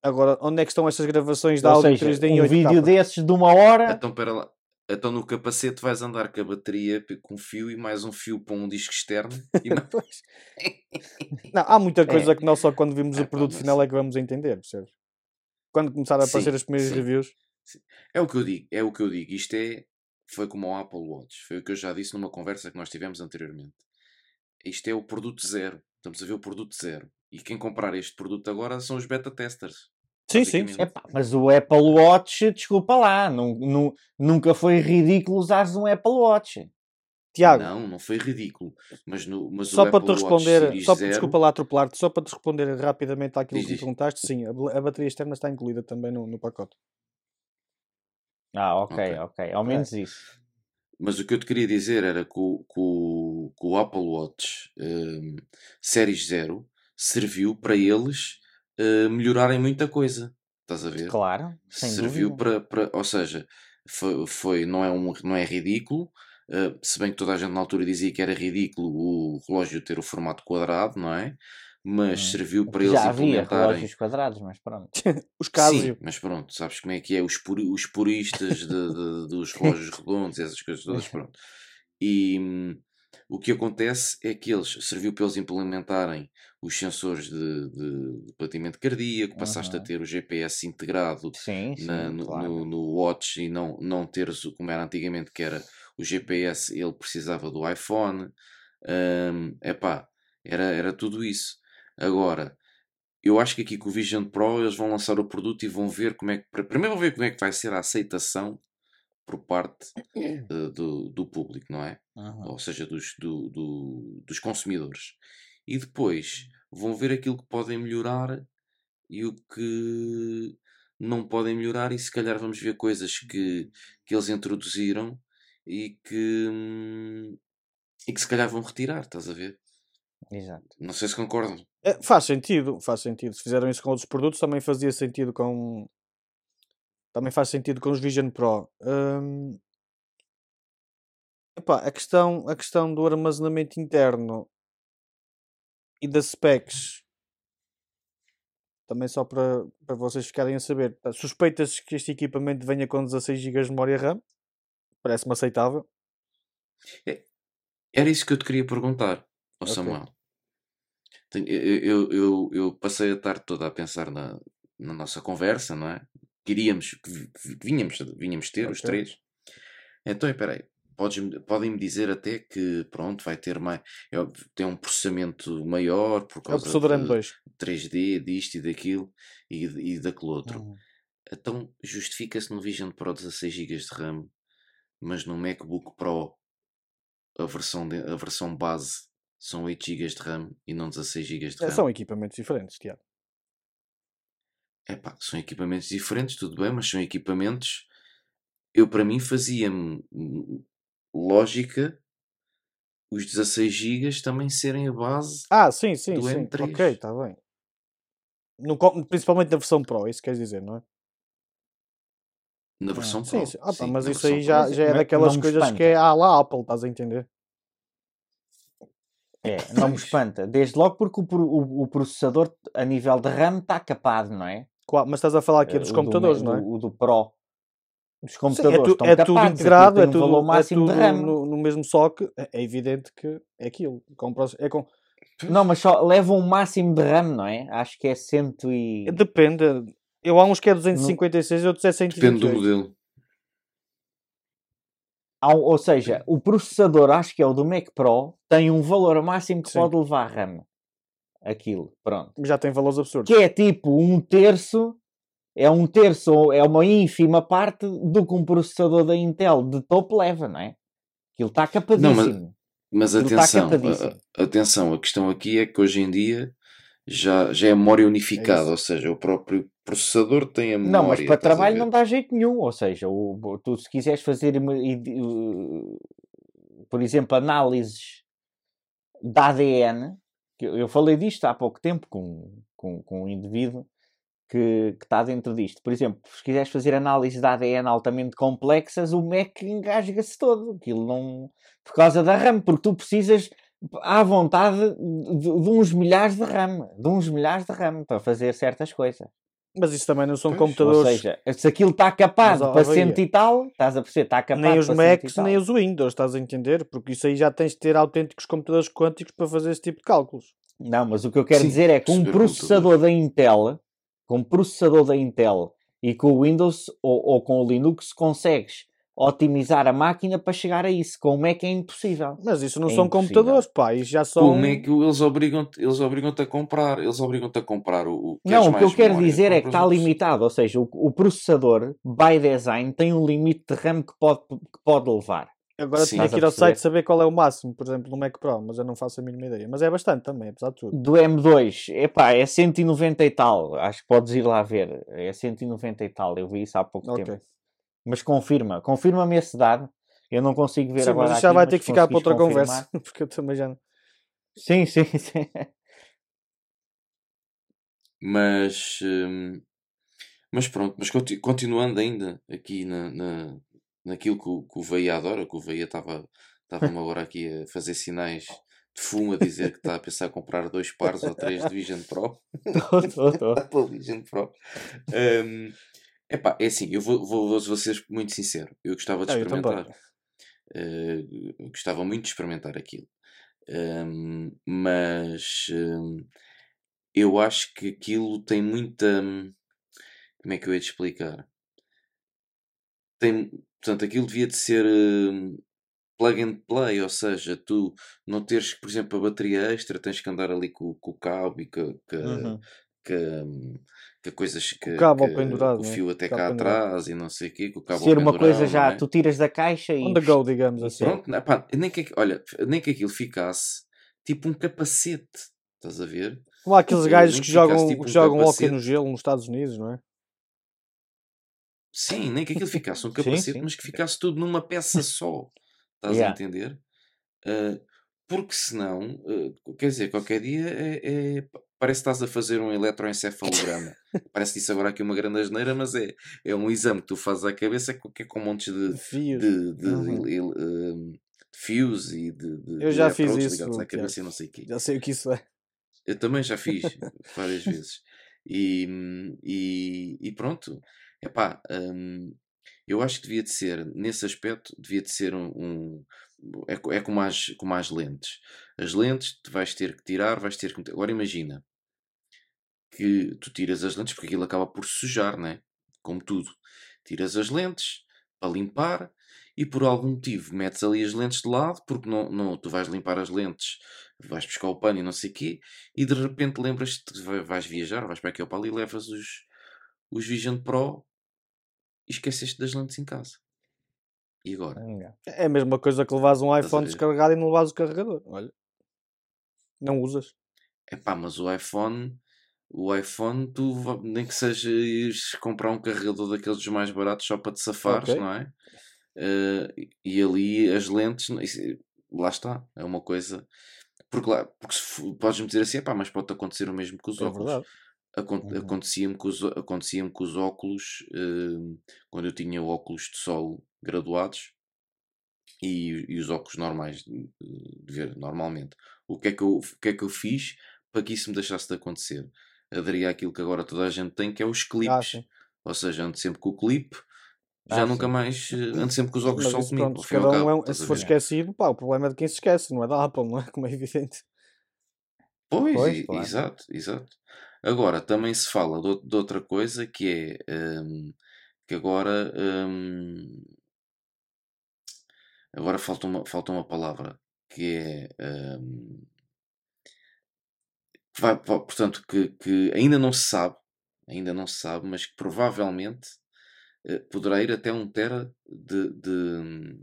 Agora, onde é que estão estas gravações áudio seja, 3D em um 8K? vídeo desses de uma hora, Então, pera lá. Então no capacete vais andar com a bateria com fio e mais um fio para um disco externo. E. Pois. Não, há muita É. coisa que nós só quando vimos É, o produto final é que vamos entender, percebes? Quando começar a aparecer Sim, as primeiras sim. reviews. É o que eu digo, é o que eu digo. Isto é, foi como o Apple Watch. Foi o que eu já disse numa conversa que nós tivemos anteriormente. Isto é o produto zero. Estamos a ver o produto zero. E quem comprar este produto agora são os beta testers. Sim, sim. Epá, mas o Apple Watch, desculpa lá, nu- nu- nunca foi ridículo usares um Apple Watch. Tiago, Não, não foi ridículo. Mas, no, mas só para Apple te responder, só, Zero, desculpa lá atropelar-te, só para te responder rapidamente àquilo Diz, que me perguntaste, sim, a, ba- a bateria externa está incluída também no, no pacote. Ah, ok, Ok. ok. Ao menos isso. Mas o que eu te queria dizer era que o, que o, que o Apple Watch hum, Series Zero serviu para eles eh, melhorarem muita coisa. Estás a ver? Claro, sem serviu dúvida. para, para. Ou seja, foi, foi- não, é um, não é ridículo. eh, se bem que toda a gente na altura dizia que era ridículo o relógio ter o formato quadrado, não é? Mas Hum. serviu para eles Já havia implementarem. relógios quadrados, mas pronto. Os Sim, Casio. mas pronto, sabes como é que é? Os, puri- os puristas de- de- dos relógios redondos, essas coisas todas, pronto. E hum, o que acontece é que eles serviu para eles implementarem os sensores de, de, batimento cardíaco, passaste a Aham. ter o GPS integrado Sim, sim, na- no, claro. no, no watch e não, não teres o- como era antigamente, que era o GPS, ele precisava do iPhone. Um, epá, era, era tudo isso. Agora, eu acho que aqui com o Vision Pro eles vão lançar o produto e vão ver como é que. Primeiro vão ver como é que vai ser a aceitação por parte uh, do, do público, não é? Uhum. Ou seja, dos, do, do, dos consumidores. E depois vão ver aquilo que podem melhorar e o que não podem melhorar, e se calhar vamos ver coisas que, que eles introduziram e que, hum, e que se calhar vão retirar, estás a ver? Exato. Não sei se concordam. É, faz sentido, faz sentido. Se fizeram isso com outros produtos, também fazia sentido com. Também faz sentido com os Vision Pro. Hum, epá, a, questão, a questão do armazenamento interno e das specs, também só para, para vocês ficarem a saber, suspeitas que este equipamento venha com 16 GB de memória RAM? Parece-me aceitável. Era isso que eu te queria perguntar, ao Ok. Samuel. Tenho- Eu, eu, eu, passei a tarde toda a pensar na, na nossa conversa, não é? Queríamos, que vi- que vinhamos, vinhamos ter, os Ok. três. Então, espera aí. Podem-me dizer até que, pronto, vai ter mais. é tem um processamento maior por É causa M2. 3D, disto e daquilo e, e daquele outro. Uhum. Então, justifica-se no Vision Pro 16 GB de RAM, mas no MacBook Pro a versão, de- a versão base são 8 GB de RAM e não 16 GB de É, RAM. são equipamentos diferentes, Tiago. Epá, são equipamentos diferentes, tudo bem, mas são equipamentos. Eu, para mim, fazia-me lógica os 16 GB também serem a base. Ah, sim, sim, do sim. M3. Ok, está bem. No principalmente na versão Pro, isso queres dizer, não é? Na versão Sim, Pro. sim. Ah, pá, sim, mas isso aí já, já é daquelas coisas espanta. que é à lá Apple, estás a entender? É, não me espanta. Desde logo porque o, o, o processador a nível de RAM está capado, não é? Qual- Mas estás a falar aqui Eh, dos o do computadores, Me- não é? do- O do Pro. Os Sim, é, computadores tu- estão é capados. tudo integrado, é um tudo, valor é máximo tudo de RAM. no, no mesmo socket. É é evidente que é aquilo. Com, proce- é com, Não, mas só leva um máximo de RAM, não é? Acho que é cento e... depende. Eu há uns que é 256 e outros é Depende do 128. modelo. Um- Ou seja, o processador, acho que é o do Mac Pro, tem um valor máximo que Sim. pode levar RAM. Aquilo, pronto. Já tem valores absurdos. Que é tipo um terço, é um terço, é uma ínfima parte do que um processador da Intel de topo leva, não é? Aquilo está capadíssimo. Mas Aquilo tá atenção, a- atenção, a questão aqui é que hoje em dia já, já é memória unificada, isso. ou seja, o próprio processador tem a memória. Não, mas para trabalho não dá jeito nenhum. Ou seja, o, tu se quiseres fazer, por exemplo, análises de ADN, eu falei disto há pouco tempo com, com, com um indivíduo que, que está dentro disto. Por exemplo, se quiseres fazer análises de ADN altamente complexas, o Mac engasga-se todo. Aquilo não... Por causa da RAM, porque tu precisas à vontade de, de uns milhares de RAM, de uns milhares de RAM para fazer certas coisas. Mas isso também não são Pois, Ou computadores. seja, se aquilo está capado para Avaria, cento e tal, estás a perceber, está capado nem os Macs, nem os Windows, estás a entender? Porque isso aí já tens de ter autênticos computadores quânticos para fazer esse tipo de cálculos. Não, mas o que eu quero Sim, dizer é que um processador da Intel, com um processador da Intel e com o Windows ou, ou com o Linux, consegues otimizar a máquina para chegar a isso. Com o Mac é impossível. Mas isso não É são impossível. computadores, pá, isso já são. Como é que eles obrigam-te eles obrigam a comprar? Eles obrigam-te a comprar o. o Não, o que eu quero memória? dizer é que está limitado, ou seja, o, o processador, by design, tem um limite de RAM que pode, que pode levar. Agora Sim. tinha que ir ao site saber qual é o máximo, por exemplo, no Mac Pro, mas eu não faço a mínima ideia. Mas é bastante também, apesar de tudo. do M2, epá, é 190 e tal. Acho que podes ir lá ver. É 190 e tal. Eu vi isso há pouco Ok. tempo. Mas confirma, confirma-me esse dado. Eu não consigo ver Sim, agora. mas já aqui, vai mas ter que ficar para outra confirmar. conversa, porque eu também já não. Sim, sim, sim. Mas. hum, mas pronto, mas conti- continuando ainda aqui na, na, naquilo que o, que o Veia adora, que o Veia estava estava-me agora aqui a fazer sinais de fumo a dizer que está a pensar em comprar dois pares ou três de Vision Pro. Tô, tô. Apple Vision Pro. Hum, epá, é assim, eu vou, vou, vou, muito sincero. Eu gostava de Ah, experimentar. Eu gostava muito de experimentar aquilo. Hum, mas hum, eu acho que aquilo tem muita. Como é que eu ia te explicar? Tem, portanto, aquilo devia de ser hum, plug and play, ou seja, tu não teres, por exemplo, a bateria extra, tens que andar ali com, com o cabo e com, com, Uhum. com, com coisas que, O cabo que- pendurado, com o né? fio até cá pendurado. atrás e não sei o quê, com o cabo Ser uma coisa já, é? tu tiras da caixa e. On the go, digamos assim. Pronto, né, pá, nem que, olha, nem que aquilo ficasse tipo um capacete, estás a ver? Como há aqueles Eh, gajos que que jogam, tipo que um jogam hóquei no gelo nos Estados Unidos, não é? Sim, nem que aquilo ficasse um Sim, capacete, sim. mas que ficasse tudo numa peça só. Estás Yeah. a entender? Ah, porque senão, ah, quer dizer, qualquer dia é, é- parece que estás a fazer um eletroencefalograma. parece isso agora aqui uma grande asneira, mas é, é um exame que tu fazes à cabeça que é com montes de, De fios. de, de, Uhum. um, de fios e de, de Eu de já fiz isso, ligados à cabeça e não sei o quê. Já sei o que isso é. Eu também já fiz várias vezes. E, e, e pronto. Epá, hum, eu acho que devia de ser, nesse aspecto, devia de ser um. um- é, é como, as, como as lentes. As lentes tu vais ter que tirar, vais ter que. Agora imagina que tu tiras as lentes porque aquilo acaba por sujar, né? Como tudo. Tiras as lentes para limpar e por algum motivo metes ali as lentes de lado porque não, não, tu vais limpar as lentes, vais buscar o pano e não sei o quê e de repente lembras-te que vai- vais viajar, vais para aqui ou para ali e levas os, os Vision Pro e esqueceste das lentes em casa. E agora? É a mesma coisa que levas um iPhone descarregado e não levas o carregador. Olha. Não usas. Epá, mas o iPhone, o iPhone, tu nem que seja ires comprar um carregador daqueles dos mais baratos só para te safares, Ok. não é? Eh, e ali as lentes, lá está, é uma coisa. Porque, lá, porque se podes-me dizer assim, epá, mas pode acontecer o mesmo com os É óculos. verdade. Uhum. Acontecia-me com os, acontecia com os óculos, eh, quando eu tinha óculos de sol graduados e, e os óculos normais de, de ver normalmente. O que, é que eu, o que é que eu fiz para que isso me deixasse de acontecer? Aderi àquilo que agora toda a gente tem, que é os Ah, clipes. sim. Ou seja, ando sempre com o clipe, já Ah, nunca sim. mais eh, ando sempre com os óculos Mas de sol isso, comigo. pronto, cada um é um- estás se for esquecido, pá, o problema é de quem se esquece, não é da Apple, não é? Como é evidente. Pois, Pois, e- claro. exato, exato. Agora, também se fala de, de outra coisa que é hum, que agora hum, agora falta uma, falta uma palavra que é hum, que vai- va- portanto que, que ainda não se sabe, ainda não se sabe, mas que provavelmente eh, poderá ir até um tera de, de,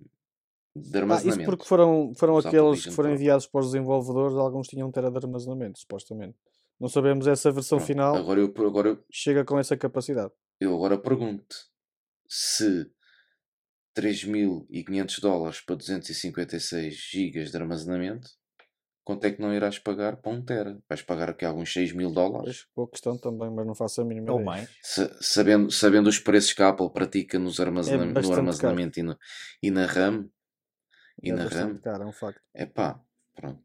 de Ah, isso armazenamento. porque foram, foram aqueles que foram enviados para os desenvolvedores, alguns tinham um tera de armazenamento, supostamente. Não sabemos essa versão Pronto, final, Agora eu, agora eu, chega com essa capacidade. Eu agora pergunto se 3.500 dólares para 256 gigas de armazenamento, quanto é que não irás pagar para 1 tera? Vais pagar aqui alguns 6 mil dólares? Pois, boa questão também, mas não faço a mínima Ou mais. Sa- sabendo, sabendo os preços que a Apple pratica nos armazena- no É bastante armazenamento e, no- e na RAM, e É na RAM, caro, é um facto. é pá, pronto.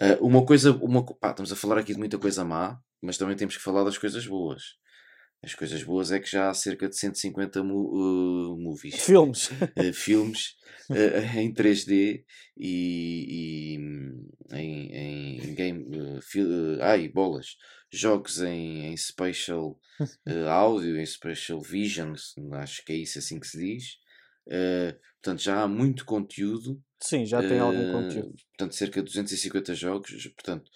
Ah, uma coisa, uma, pá, estamos a falar aqui de muita coisa má, mas também temos que falar das coisas boas. As coisas boas é que já há cerca de 150 mu- uh, movies, Filmes. eh, filmes eh, em 3D e, e, em, em game. ai, bolas! Jogos em, em Spatial Audio, em Spatial Vision, acho que é isso assim que se diz. Portanto, já há muito conteúdo Sim, já tem algum eh, conteúdo. Portanto, cerca de 250 jogos. Portanto,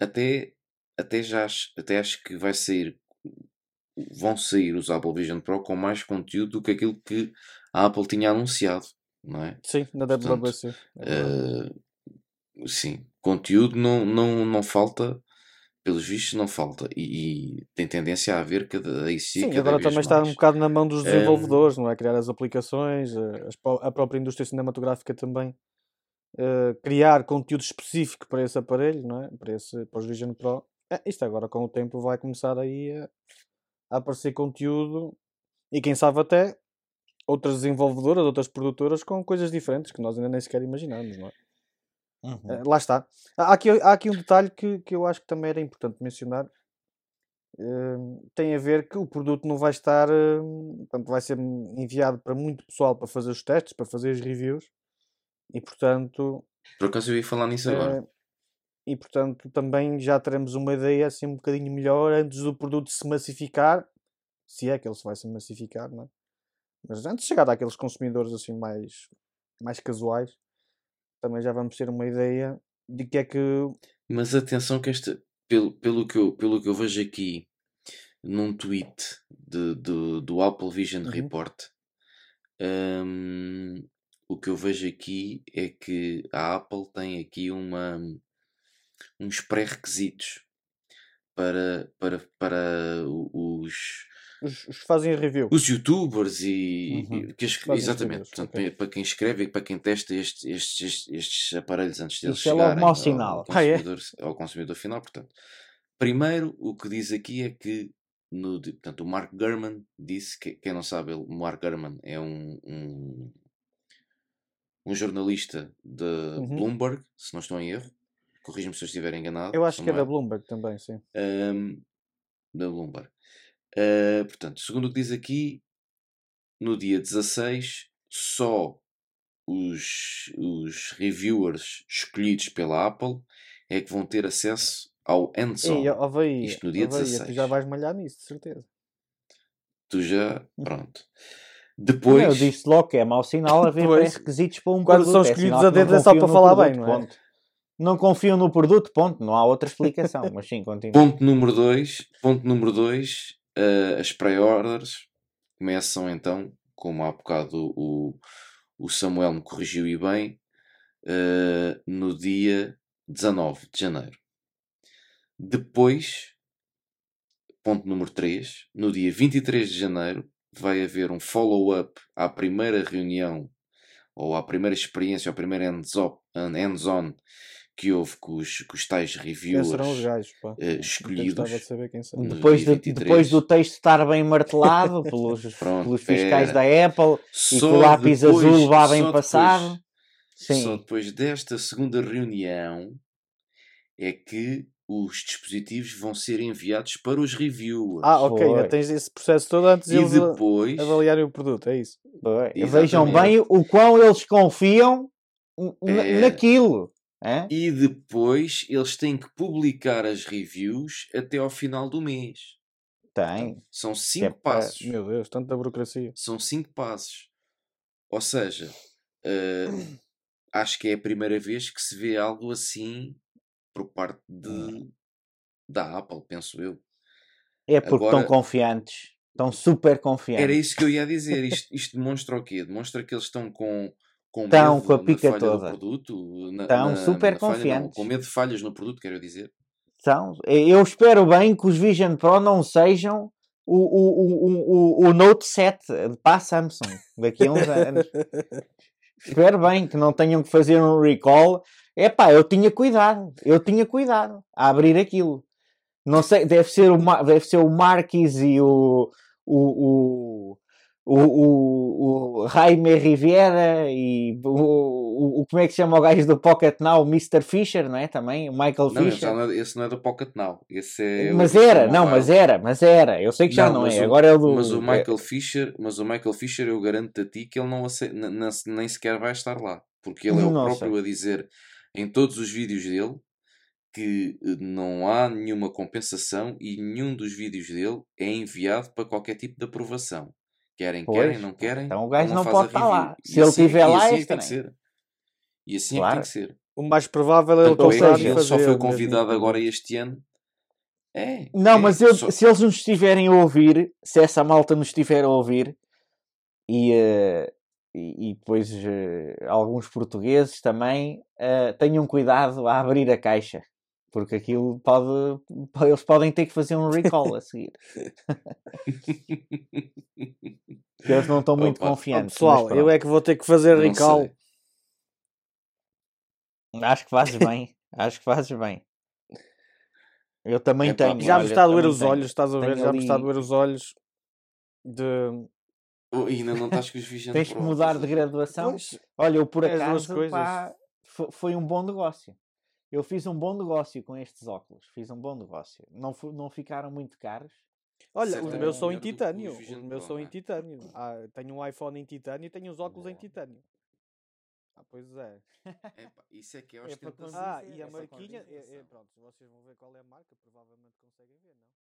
até, até já acho, até acho que vai sair. Vão sair os Apple Vision Pro com mais conteúdo do que aquilo que a Apple tinha anunciado, não é? Sim, na WWDC. É verdade. Eh, sim, conteúdo não, não, não falta, pelos vistos, não falta. E, e tem tendência a haver cada, a existir Sim, cada agora também está um mais. bocado na mão dos Ehm, desenvolvedores, não é? Criar as aplicações, eh, pró- a própria indústria cinematográfica também eh, criar conteúdo específico para esse aparelho, não é? Para, esse, para os Vision Pro. Eh, isto agora com o tempo vai começar aí a, a aparecer conteúdo e quem sabe até outras desenvolvedoras, outras produtoras com coisas diferentes que nós ainda nem sequer imaginamos, não é? Uhum. Eh, lá está. Há aqui, há aqui um detalhe que, que eu acho que também era importante mencionar. Eh, tem a ver que o produto não vai estar. eh, portanto, vai ser enviado para muito pessoal para fazer os testes, para fazer os reviews. E portanto, Por acaso eu ia falar nisso agora. eh, e portanto também já teremos uma ideia assim um bocadinho melhor antes do produto se massificar. Se é que ele se vai se massificar, não é? Mas antes de chegar àqueles consumidores assim mais, mais casuais, também já vamos ter uma ideia de que é que. Mas atenção que esta, pelo, pelo, que, eu, pelo que eu vejo aqui num tweet de, de- do Apple Vision Uhum. Report, hum, o que eu vejo aqui é que a Apple tem aqui uma, uns pré-requisitos para, para, para os, Os, os que fazem a review. os youtubers e, Uhum. e que Fazem exatamente portanto, ok. para- quem escreve e para quem testa estes, estes, estes, aparelhos antes deles Isso é logo chegarem mau ao sinal. Ah, é? consumidor, ao consumidor final portanto primeiro o que diz aqui é que no, portanto, o Mark Gurman disse que quem não sabe ele- o Mark Gurman é um, um, um jornalista de Uhum. Bloomberg se não estou em erro corrige-me se eu estiver enganado Eu acho que é não da Bloomberg também, sim. Ahm, da Bloomberg. Ah, portanto, segundo o que diz aqui, no dia 16, só os, os reviewers escolhidos pela Apple é que vão ter acesso ao Havaí, Isto no dia Havaí, tu 16. já vais malhar nisso, de certeza. Tu já, pronto. Não, Depois, eu disse logo que é mau sinal haver pré-requisitos para um Quando produto. são é escolhidos sinal a não dedo é só para falar produto, bem, não é? ponto. Não confiam no produto, ponto. Não há outra explicação, mas sim, continua. ponto número 2, ponto número 2, as pré-orders começam então, como há bocado o, o Samuel me corrigiu e bem, ah, no dia 19 de janeiro. Depois, ponto número 3, no dia 23 de janeiro, vai haver um follow-up à primeira reunião ou à primeira experiência, ao primeiro hands-on hands que houve com os, com os tais Quem reviewers serão os gajos, pá? Até escolhidos. de Depois, de- 23. depois do texto estar bem martelado pelos, Pronto, pelos fiscais da Apple e Só com o lápis depois- azul só bem depois- passado. Só depois desta segunda reunião é que os dispositivos vão ser enviados para os reviewers. Ah, ok, ainda tens esse processo todo antes de e eles depois, avaliarem o produto, é isso. vejam bem o quão eles confiam É. naquilo. Hã? e depois eles têm que publicar as reviews até ao final do mês. Tem. São cinco para- passos. Meu Deus, tanta burocracia. São cinco passos. Ou seja, eh, acho que é a primeira vez que se vê algo assim por parte de, da Apple, penso eu. É porque Agora- estão confiantes. Estão super confiantes. Era isso que eu ia dizer. Isto, isto demonstra o quê? Demonstra que eles estão com, com Estão medo com a pica toda. produto. Na, Estão na- super na falha, não, confiantes. com medo de falhas no produto, quero dizer. São. Eu espero bem que os Vision Pro não sejam o, o, o, o, o Note 7 para a Samsung daqui a uns anos. espero bem que não tenham que fazer um recall. Epá, eu tinha cuidado. Eu tinha cuidado a abrir aquilo. Não sei, deve ser o, deve ser o Marquis e o, o, o, o, o, o Jaime Riviera e o, o, como é que se chama o gajo do Pocket Now, o Mr. Fisher, não é? Também, o Michael Não, Fisher. não é, esse não é do Pocket Now. Esse é Mas era, não, mas era, mas era. Eu sei que já Não, é. Agora é o do. Mas o é- Michael Fisher, mas o Michael Fisher eu garanto a ti que ele não ace- n- n- nem sequer vai estar lá, porque ele é o próprio a dizer em todos os vídeos dele que eh, não há nenhuma compensação e nenhum dos vídeos dele é enviado para qualquer tipo de aprovação. Querem, Pois, querem, não querem. então o gajo não pode estar review. lá. E Se ele assim- estiver e lá, assim é que tem que ser. E assim é que Claro. tem que ser. O mais provável é ele Tanto é que e ele fazer. só foi mesmo convidado em agora este ano. É. Não, é, mas eu- só- se eles nos estiverem a ouvir, se essa malta nos estiver a ouvir, e, eh, e, e depois eh, alguns portugueses também, eh, tenham cuidado a abrir a caixa. Porque aquilo pode. Eles podem ter que fazer um recall a seguir. Porque eles não estão muito Opa. Confiantes. pessoal, eu é que vou ter que fazer Não recall. sei. Acho que fazes bem. Acho que fazes bem. Eu também Epá, tenho. Já me está a doer os tenho. olhos, estás a ver? Tenho Já me está a ali- doer os olhos de. Oh, e ainda não estás com os Vision Tens que mudar de graduação. Pois, Olha, eu por É acaso coisas. pá, fo- foi um bom negócio. Eu fiz um bom negócio com estes óculos. Fiz um bom negócio. Não, não ficaram muito caros. Olha, os meus são em titânio. os meus são em é? titânio. Ah, tenho um iPhone em titânio e tenho os óculos em titânio. Ah, pois é. Epá, isso é que é É ostentação. convencer, Ah, é e a para marquinha. é- é- pronto, vocês vão ver qual é a marca, provavelmente conseguem ver, não?